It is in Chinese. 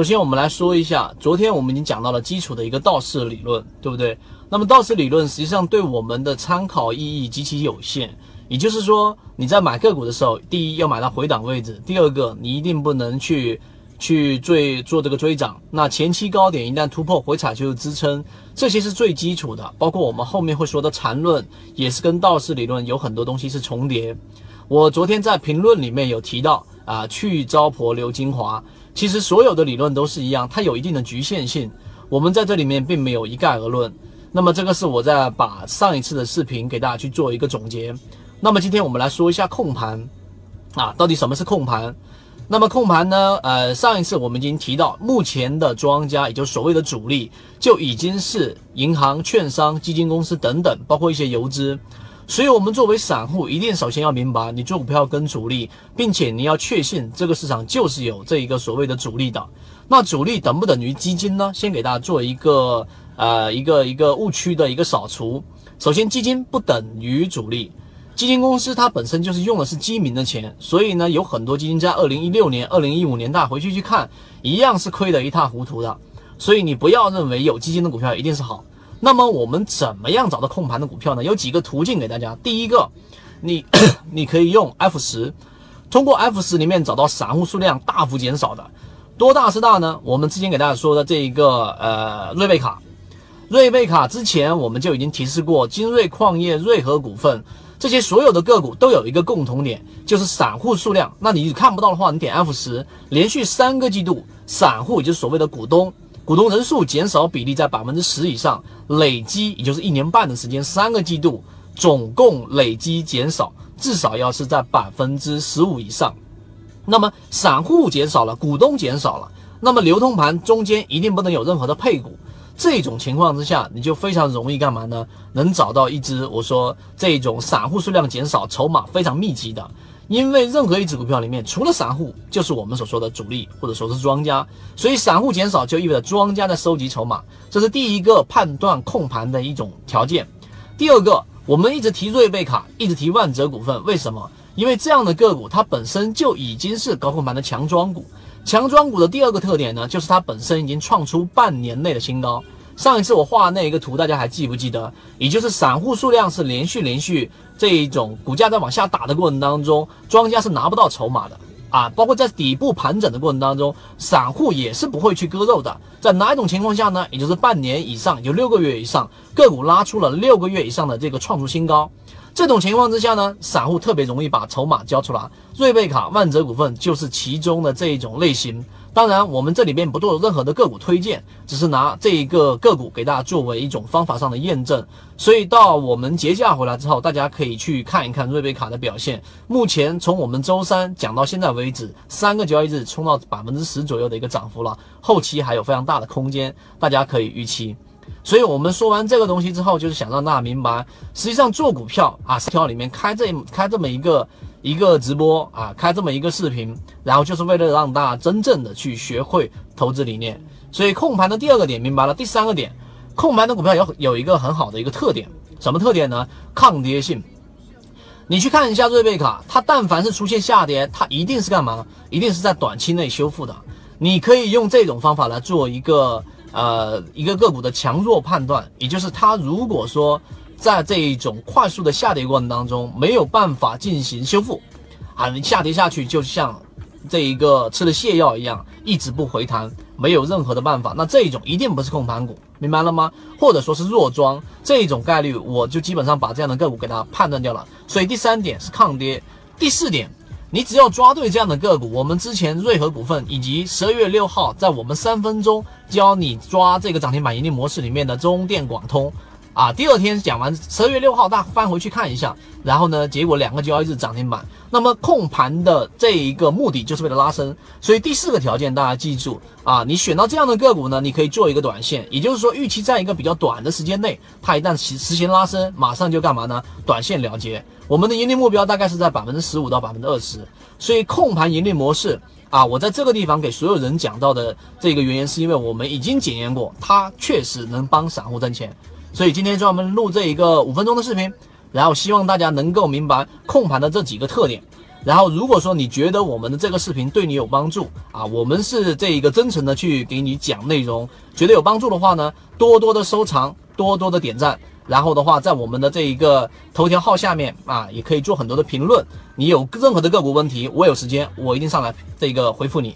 首先，我们来说一下，昨天我们已经讲到了基础的一个道氏理论，对不对？那么道氏理论实际上对我们的参考意义极其有限。也就是说，你在买个股的时候，第一要买到回档位置，第二个你一定不能去去追做这个追涨。那前期高点一旦突破回踩就是支撑，这些是最基础的。包括我们后面会说的缠论，也是跟道氏理论有很多东西是重叠。我昨天在评论里面有提到啊，去糟粕留精华。其实所有的理论都是一样，它有一定的局限性。我们在这里面并没有一概而论。那么这个是我在把上一次的视频给大家去做一个总结。那么今天我们来说一下控盘，啊，到底什么是控盘？那么控盘呢？呃，上一次我们已经提到，目前的庄家，也就是所谓的主力，就已经是银行、券商、基金公司等等，包括一些游资。所以，我们作为散户，一定首先要明白，你做股票跟主力，并且你要确信这个市场就是有这一个所谓的主力的。那主力等不等于基金呢？先给大家做一个呃一个一个误区的一个扫除。首先，基金不等于主力。基金公司它本身就是用的是基民的钱，所以呢，有很多基金在二零一六年、二零一五年，大回去去看，一样是亏得一塌糊涂的。所以你不要认为有基金的股票一定是好。那么我们怎么样找到控盘的股票呢？有几个途径给大家。第一个，你 你可以用 F 十，通过 F 十里面找到散户数量大幅减少的，多大是大呢？我们之前给大家说的这一个呃瑞贝卡，瑞贝卡之前我们就已经提示过，金瑞矿业、瑞和股份。这些所有的个股都有一个共同点，就是散户数量。那你看不到的话，你点 F 十，连续三个季度，散户也就是所谓的股东，股东人数减少比例在百分之十以上，累积也就是一年半的时间，三个季度总共累积减少至少要是在百分之十五以上。那么散户减少了，股东减少了，那么流通盘中间一定不能有任何的配股。这种情况之下，你就非常容易干嘛呢？能找到一只我说这种散户数量减少、筹码非常密集的。因为任何一只股票里面，除了散户，就是我们所说的主力或者说是庄家。所以散户减少就意味着庄家在收集筹码，这是第一个判断控盘的一种条件。第二个，我们一直提瑞贝卡，一直提万泽股份，为什么？因为这样的个股它本身就已经是高控盘的强庄股。强庄股的第二个特点呢，就是它本身已经创出半年内的新高。上一次我画那一个图，大家还记不记得？也就是散户数量是连续连续这一种股价在往下打的过程当中，庄家是拿不到筹码的啊。包括在底部盘整的过程当中，散户也是不会去割肉的。在哪一种情况下呢？也就是半年以上，就六个月以上，个股拉出了六个月以上的这个创出新高。这种情况之下呢，散户特别容易把筹码交出来。瑞贝卡、万泽股份就是其中的这一种类型。当然，我们这里边不做任何的个股推荐，只是拿这一个个股给大家作为一种方法上的验证。所以到我们节假回来之后，大家可以去看一看瑞贝卡的表现。目前从我们周三讲到现在为止，三个交易日冲到百分之十左右的一个涨幅了，后期还有非常大的空间，大家可以预期。所以我们说完这个东西之后，就是想让大家明白，实际上做股票啊，条里面开这开这么一个。一个直播啊，开这么一个视频，然后就是为了让大家真正的去学会投资理念。所以控盘的第二个点明白了，第三个点，控盘的股票有有一个很好的一个特点，什么特点呢？抗跌性。你去看一下瑞贝卡，它但凡是出现下跌，它一定是干嘛？一定是在短期内修复的。你可以用这种方法来做一个呃一个个股的强弱判断，也就是它如果说。在这一种快速的下跌过程当中，没有办法进行修复，啊，你下跌下去就像这一个吃了泻药一样，一直不回弹，没有任何的办法。那这一种一定不是控盘股，明白了吗？或者说是弱庄这一种概率，我就基本上把这样的个股给它判断掉了。所以第三点是抗跌，第四点，你只要抓对这样的个股，我们之前瑞和股份以及十二月六号在我们三分钟教你抓这个涨停板盈利模式里面的中电广通。啊，第二天讲完，十二月六号大家翻回去看一下，然后呢，结果两个交易日涨停板。那么控盘的这一个目的就是为了拉升，所以第四个条件大家记住啊，你选到这样的个股呢，你可以做一个短线，也就是说预期在一个比较短的时间内，它一旦实实行拉升，马上就干嘛呢？短线了结。我们的盈利目标大概是在百分之十五到百分之二十，所以控盘盈利模式啊，我在这个地方给所有人讲到的这个原因，是因为我们已经检验过，它确实能帮散户挣钱。所以今天专门录这一个五分钟的视频，然后希望大家能够明白控盘的这几个特点。然后如果说你觉得我们的这个视频对你有帮助啊，我们是这一个真诚的去给你讲内容，觉得有帮助的话呢，多多的收藏，多多的点赞，然后的话在我们的这一个头条号下面啊，也可以做很多的评论。你有任何的个股问题，我有时间我一定上来这个回复你。